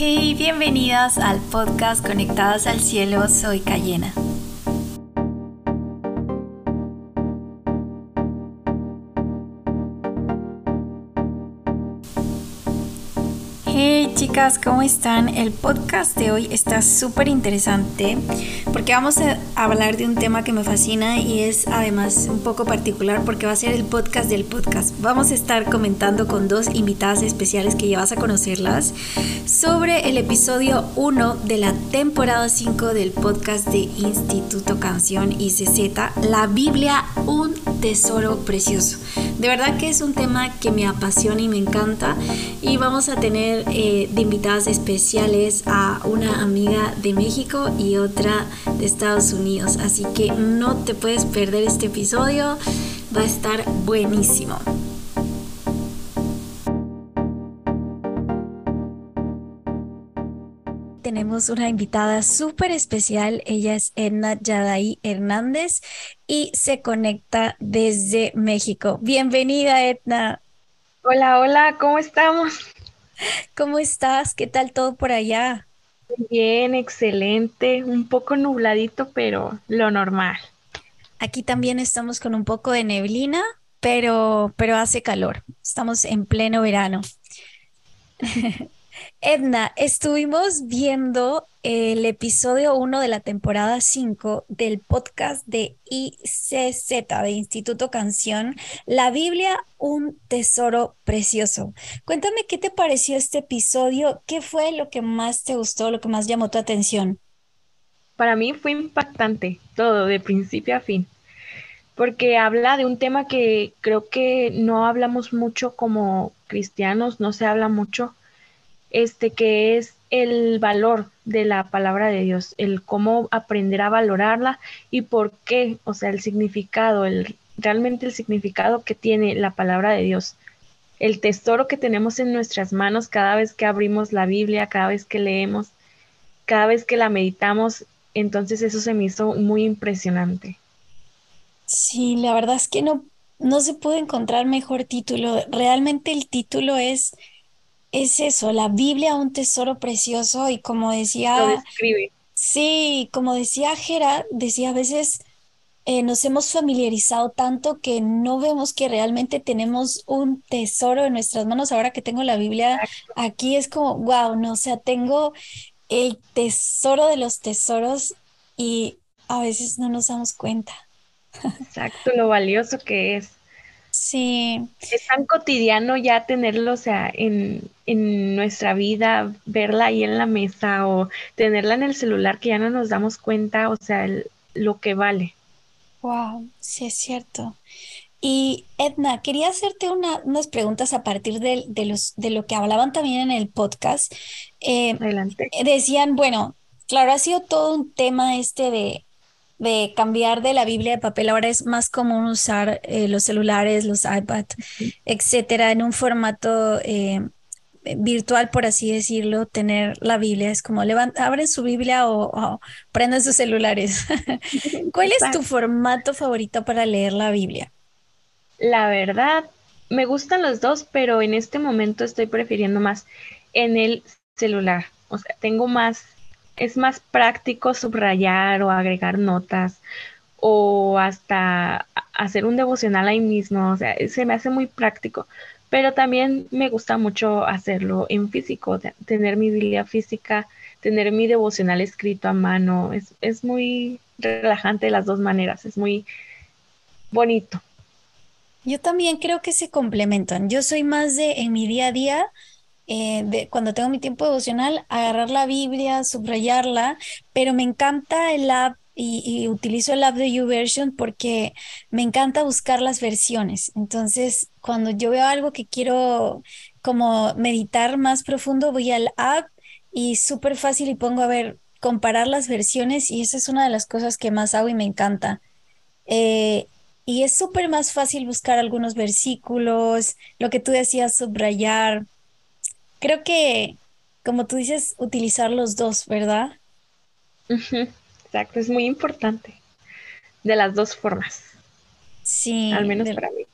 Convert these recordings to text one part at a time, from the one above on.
Hey, bienvenidas al podcast Conectadas al Cielo. Soy Cayena. Chicas, ¿cómo están? El podcast de hoy está súper interesante porque vamos a hablar de un tema que me fascina y es además un poco particular porque va a ser el podcast del podcast. Vamos a estar comentando con dos invitadas especiales que ya vas a conocerlas sobre el episodio 1 de la temporada 5 del podcast de Instituto Canción ICZ, la Biblia, un tesoro precioso. De verdad que es un tema que me apasiona y me encanta y vamos a tener eh, de invitadas especiales a una amiga de México y otra de Estados Unidos. Así que no te puedes perder este episodio, va a estar buenísimo. Tenemos una invitada súper especial. Ella es Edna Yadai Hernández y se conecta desde México. Bienvenida, Edna. Hola, hola, ¿cómo estamos? ¿Cómo estás? ¿Qué tal todo por allá? Bien, excelente, un poco nubladito, pero lo normal. Aquí también estamos con un poco de neblina, pero, pero hace calor. Estamos en pleno verano. Edna, estuvimos viendo el episodio 1 de la temporada 5 del podcast de ICZ, de Instituto Canción, La Biblia, un tesoro precioso. Cuéntame qué te pareció este episodio, qué fue lo que más te gustó, lo que más llamó tu atención. Para mí fue impactante todo, de principio a fin, porque habla de un tema que creo que no hablamos mucho como cristianos, no se habla mucho este que es el valor de la palabra de Dios, el cómo aprender a valorarla y por qué, o sea, el significado, el realmente el significado que tiene la palabra de Dios. El tesoro que tenemos en nuestras manos cada vez que abrimos la Biblia, cada vez que leemos, cada vez que la meditamos, entonces eso se me hizo muy impresionante. Sí, la verdad es que no, no se puede encontrar mejor título. Realmente el título es es eso, la Biblia, un tesoro precioso y como decía, Lo describe. sí, como decía Gerard, decía a veces eh, nos hemos familiarizado tanto que no vemos que realmente tenemos un tesoro en nuestras manos. Ahora que tengo la Biblia aquí es como, wow, no, o sea, tengo el tesoro de los tesoros y a veces no nos damos cuenta. Exacto, lo valioso que es. Sí. Es tan cotidiano ya tenerlo, o sea, en, en nuestra vida, verla ahí en la mesa o tenerla en el celular que ya no nos damos cuenta, o sea, lo que vale. Wow, sí es cierto. Y Edna, quería hacerte unas preguntas a partir de, los, de lo que hablaban también en el podcast. Eh, Adelante. Decían, bueno, claro, ha sido todo un tema este de, de cambiar de la Biblia de papel. Ahora es más común usar eh, los celulares, los iPad, etcétera, en un formato eh, virtual, por así decirlo, tener la Biblia. Es como abren su Biblia o, prenden sus celulares. ¿Cuál es tu formato favorito para leer la Biblia? La verdad, me gustan los dos, pero en este momento estoy prefiriendo más en el celular. O sea, tengo más, es más práctico subrayar o agregar notas o hasta hacer un devocional ahí mismo. O sea, se me hace muy práctico pero también me gusta mucho hacerlo en físico, tener mi Biblia física, tener mi devocional escrito a mano, es, es muy relajante de las dos maneras, es muy bonito. Yo también creo que se complementan. Yo soy más de en mi día a día, eh, cuando tengo mi tiempo devocional, agarrar la Biblia, subrayarla, pero me encanta el app y, utilizo el app de YouVersion porque me encanta buscar las versiones. Entonces, cuando yo veo algo que quiero como meditar más profundo, voy al app y súper fácil y pongo a ver, comparar las versiones y esa es una de las cosas que más hago y me encanta. Eh, y es súper más fácil buscar algunos versículos, lo que tú decías, subrayar. Creo que, como tú dices, utilizar los dos, ¿verdad? Exacto, es muy importante. De las dos formas. Sí. Al menos para mí.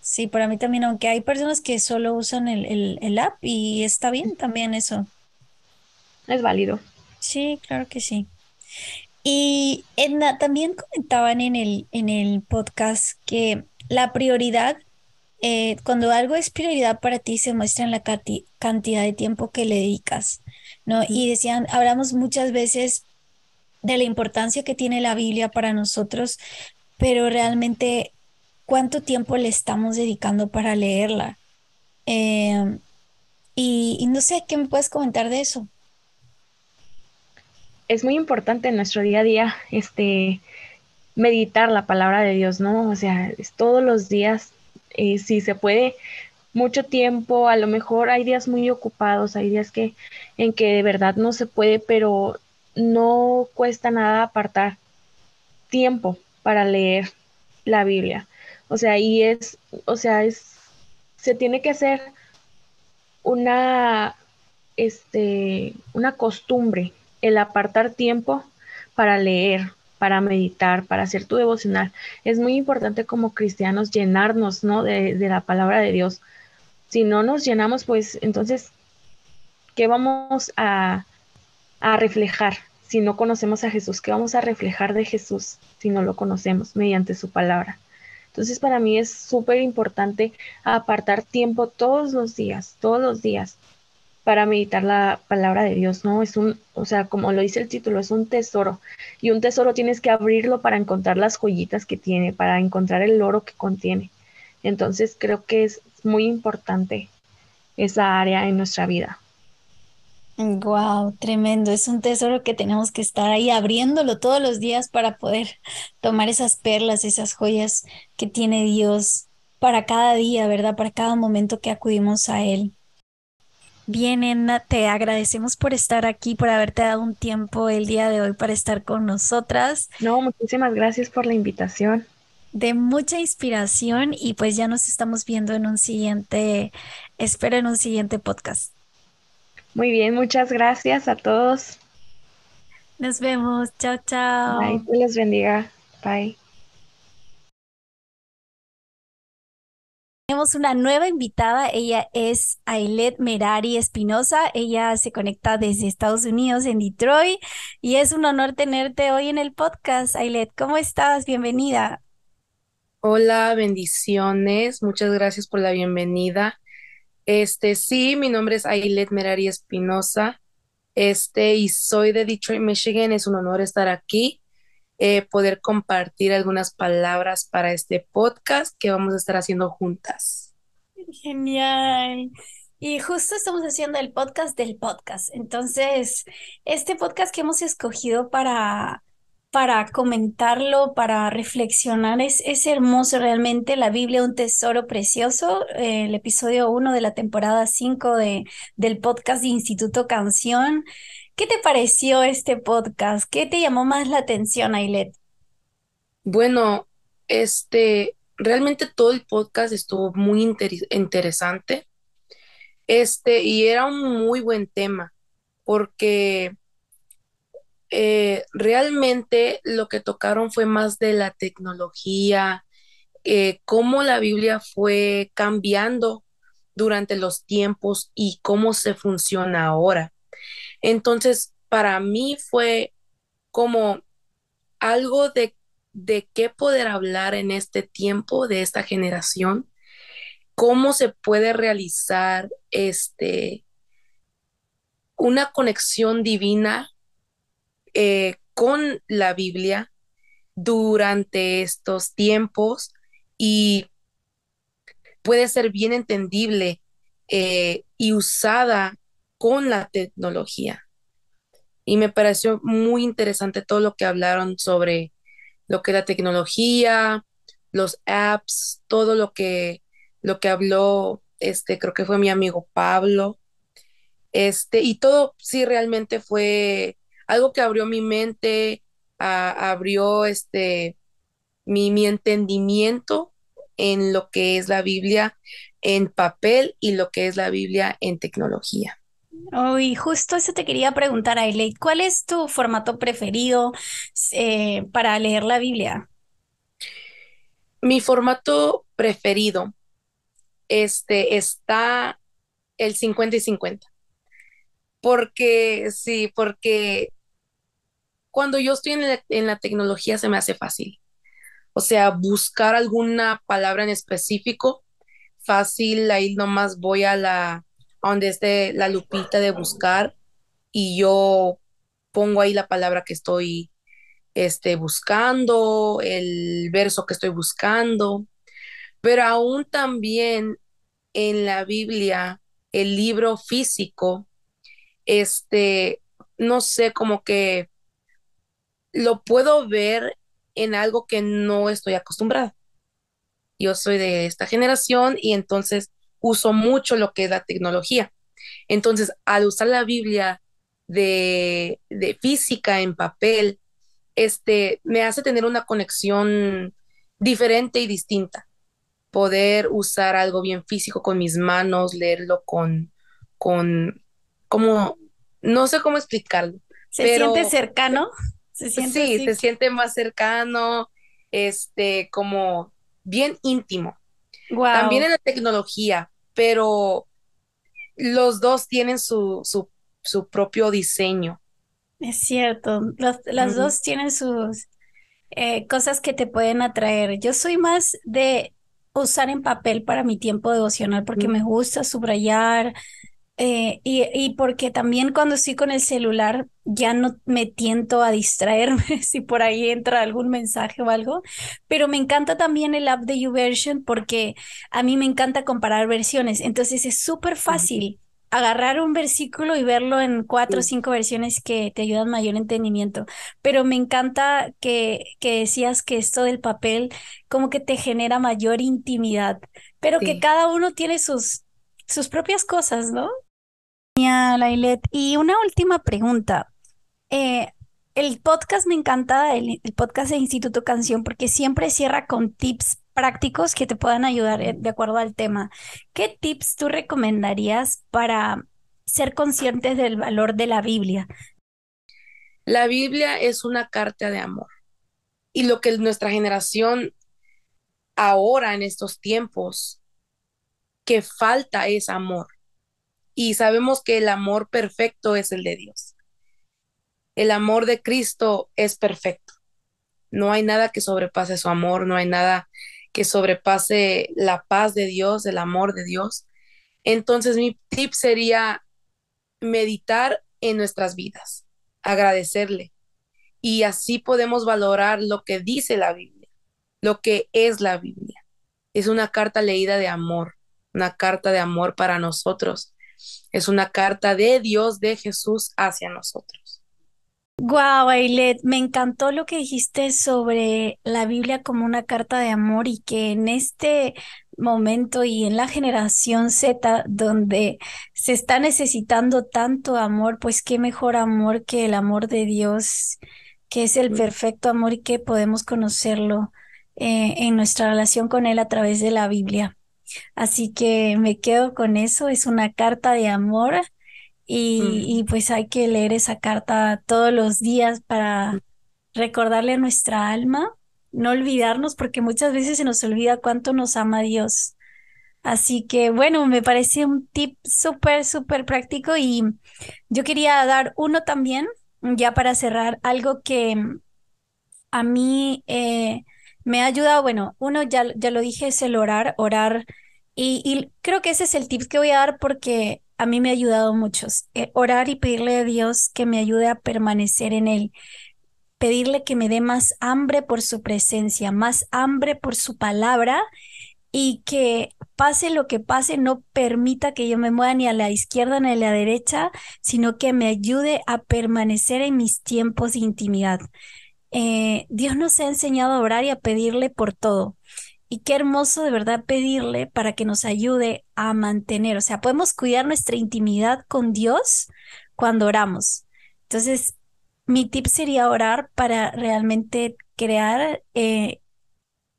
Sí, para mí también, aunque hay personas que solo usan el, el, app y está bien también eso. es válido. Sí, claro que sí. Y Edna, también comentaban en el, en el podcast que la prioridad, eh, cuando algo es prioridad para ti, se muestra en la cantidad de tiempo que le dedicas, ¿no? Y decían, hablamos muchas veces de la importancia que tiene la Biblia para nosotros, pero realmente, ¿cuánto tiempo le estamos dedicando para leerla? Em, y, y no sé, ¿qué me puedes comentar de eso? Es muy importante en nuestro día a día, este, meditar la palabra de Dios, ¿no? O sea, es todos los días, eh, si se puede, mucho tiempo, a lo mejor hay días muy ocupados, hay días que en que de verdad no se puede, pero no cuesta nada apartar tiempo para leer la Biblia. O sea, y es, o sea, es, se tiene que hacer una, este, una costumbre el apartar tiempo para leer, para meditar, para hacer tu devocional. Es muy importante como cristianos llenarnos, ¿no? De, la palabra de Dios. Si no nos llenamos, pues entonces, ¿qué vamos a, a reflejar si no conocemos a Jesús? ¿Qué vamos a reflejar de Jesús si no lo conocemos mediante su palabra? Entonces, para mí es súper importante apartar tiempo todos los días, todos los días, para meditar la palabra de Dios, ¿no? Es un, o sea, como lo dice el título, es un tesoro. Y un tesoro tienes que abrirlo para encontrar las joyitas que tiene, para encontrar el oro que contiene. Entonces, creo que es muy importante esa área en nuestra vida. Wow, tremendo. Es un tesoro que tenemos que estar ahí abriéndolo todos los días para poder tomar esas perlas, esas joyas que tiene Dios para cada día, ¿verdad? Para cada momento que acudimos a Él. Bien, Edna, te agradecemos por estar aquí, por haberte dado un tiempo el día de hoy para estar con nosotras. No, muchísimas gracias por la invitación. De mucha inspiración y pues ya nos estamos viendo en un siguiente, espero en un siguiente podcast. Muy bien, muchas gracias a todos. Nos vemos. Chao, Bye, chao. Dios les bendiga. Bye. Tenemos una nueva invitada, ella es Ailet Merari Espinosa, ella se conecta desde Estados Unidos, en Detroit, y es un honor tenerte hoy en el podcast. Ailet, ¿cómo estás? Bienvenida. Hola, bendiciones. Muchas gracias por la bienvenida. Este, sí, mi nombre es Ailet Merari Espinosa. Este, y soy de Detroit, Michigan. Es un honor estar aquí, eh, poder compartir algunas palabras para este podcast que vamos a estar haciendo juntas. Genial. Y justo estamos haciendo el podcast del podcast. Entonces, este podcast que hemos escogido para, para comentarlo, para reflexionar, es, es hermoso realmente. La Biblia, un tesoro precioso. eh, el episodio uno de la temporada 5 de, del podcast de Instituto Canción. ¿Qué te pareció este podcast? ¿Qué te llamó más la atención, Ailet? Bueno, este, realmente todo el podcast estuvo muy interesante. Este, y era un muy buen tema, porque eh, realmente lo que tocaron fue más de la tecnología, eh, cómo la Biblia fue cambiando durante los tiempos y cómo se funciona ahora. Entonces, para mí fue como algo de, de qué poder hablar en este tiempo, de esta generación, cómo se puede realizar este, una conexión divina eh, con la Biblia durante estos tiempos y puede ser bien entendible eh, y usada con la tecnología. Y me pareció muy interesante todo lo que hablaron sobre lo que la tecnología, los apps, todo lo que, lo que habló, este, creo que fue mi amigo Pablo, este, y todo sí realmente fue algo que abrió mi mente, abrió este, mi, mi entendimiento en lo que es la Biblia en papel y lo que es la Biblia en tecnología. Oh, y justo eso te quería preguntar, Ailey. ¿Cuál es tu formato preferido eh, para leer la Biblia? Mi formato preferido, este, está el 50 y 50. Porque, sí, porque cuando yo estoy en la, en la tecnología se me hace fácil. O sea, buscar alguna palabra en específico, fácil, ahí nomás voy a la, donde esté la lupita de buscar y yo pongo ahí la palabra que estoy este, buscando, el verso que estoy buscando, pero aún también en la Biblia, el libro físico, este, no sé, como que lo puedo ver en algo que no estoy acostumbrada. Yo soy de esta generación y entonces uso mucho lo que es la tecnología. Entonces, al usar la Biblia de, de física en papel, este, me hace tener una conexión diferente y distinta. Poder usar algo bien físico con mis manos, leerlo con, con, como, no sé cómo explicarlo. ¿Se siente cercano? ¿Se siente sí, se siente más cercano, este, como bien íntimo. También en la tecnología, pero los dos tienen su, su, su propio diseño. Es cierto, las dos tienen sus eh, cosas que te pueden atraer. Yo soy más de usar en papel para mi tiempo devocional porque me gusta subrayar eh, y, y, porque también cuando estoy con el celular ya no me tiento a distraerme si por ahí entra algún mensaje o algo, pero me encanta también el app de YouVersion porque a mí me encanta comparar versiones, entonces es súper fácil agarrar un versículo y verlo en cuatro o cinco versiones que te ayudan mayor entendimiento. Pero me encanta que, que decías que esto del papel como que te genera mayor intimidad, pero que cada uno tiene sus, sus propias cosas, ¿no? Y una última pregunta. Eh, el podcast me encanta, el, el, podcast de Instituto Canción, porque siempre cierra con tips prácticos que te puedan ayudar eh, de acuerdo al tema. ¿Qué tips tú recomendarías para ser conscientes del valor de la Biblia? La Biblia es una carta de amor. Y lo que nuestra generación ahora en estos tiempos que falta es amor. Y sabemos que el amor perfecto es el de Dios. El amor de Cristo es perfecto. No hay nada que sobrepase su amor, no hay nada que sobrepase la paz de Dios, el amor de Dios. Entonces mi tip sería meditar en nuestras vidas, agradecerle. Y así podemos valorar lo que dice la Biblia, lo que es la Biblia. Es una carta leída de amor, una carta de amor para nosotros. Es una carta de Dios, de Jesús hacia nosotros. Guau, Ailet, me encantó lo que dijiste sobre la Biblia como una carta de amor y que en este momento y en la generación Z, donde se está necesitando tanto amor, pues qué mejor amor que el amor de Dios, que es el perfecto amor y que podemos conocerlo eh, en nuestra relación con Él a través de la Biblia. Así que me quedo con eso, es una carta de amor y, pues hay que leer esa carta todos los días para recordarle a nuestra alma, no olvidarnos, porque muchas veces se nos olvida cuánto nos ama Dios. Así que bueno, me parece un tip súper, súper práctico y yo quería dar uno también, ya para cerrar, algo que a mí eh, me ha ayudado, bueno, uno ya, ya lo dije, es el orar, orar. Y, creo que ese es el tip que voy a dar porque a mí me ha ayudado mucho. Eh, orar y pedirle a Dios que me ayude a permanecer en Él. Pedirle que me dé más hambre por su presencia, más hambre por su palabra y que pase lo que pase, no permita que yo me mueva ni a la izquierda ni a la derecha, sino que me ayude a permanecer en mis tiempos de intimidad. Eh, Dios nos ha enseñado a orar y a pedirle por todo. Y qué hermoso de verdad pedirle para que nos ayude a mantener, o sea, podemos cuidar nuestra intimidad con Dios cuando oramos. Entonces, mi tip sería orar para realmente crear eh,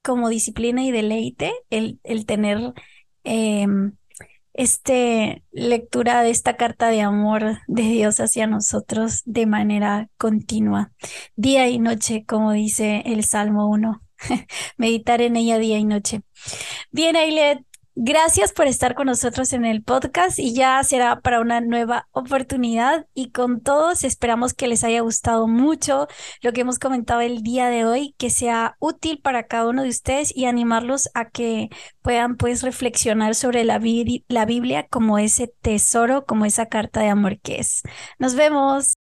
como disciplina y deleite el, el tener em, este lectura de esta carta de amor de Dios hacia nosotros de manera continua, día y noche, como dice el Salmo 1. meditar en ella día y noche. Bien, Ailet, Gracias por estar con nosotros en el podcast y ya será para una nueva oportunidad y con todos esperamos que les haya gustado mucho lo que hemos comentado el día de hoy, que sea útil para cada uno de ustedes y animarlos a que puedan pues reflexionar sobre la, la Biblia como ese tesoro, como esa carta de amor que es. Nos vemos.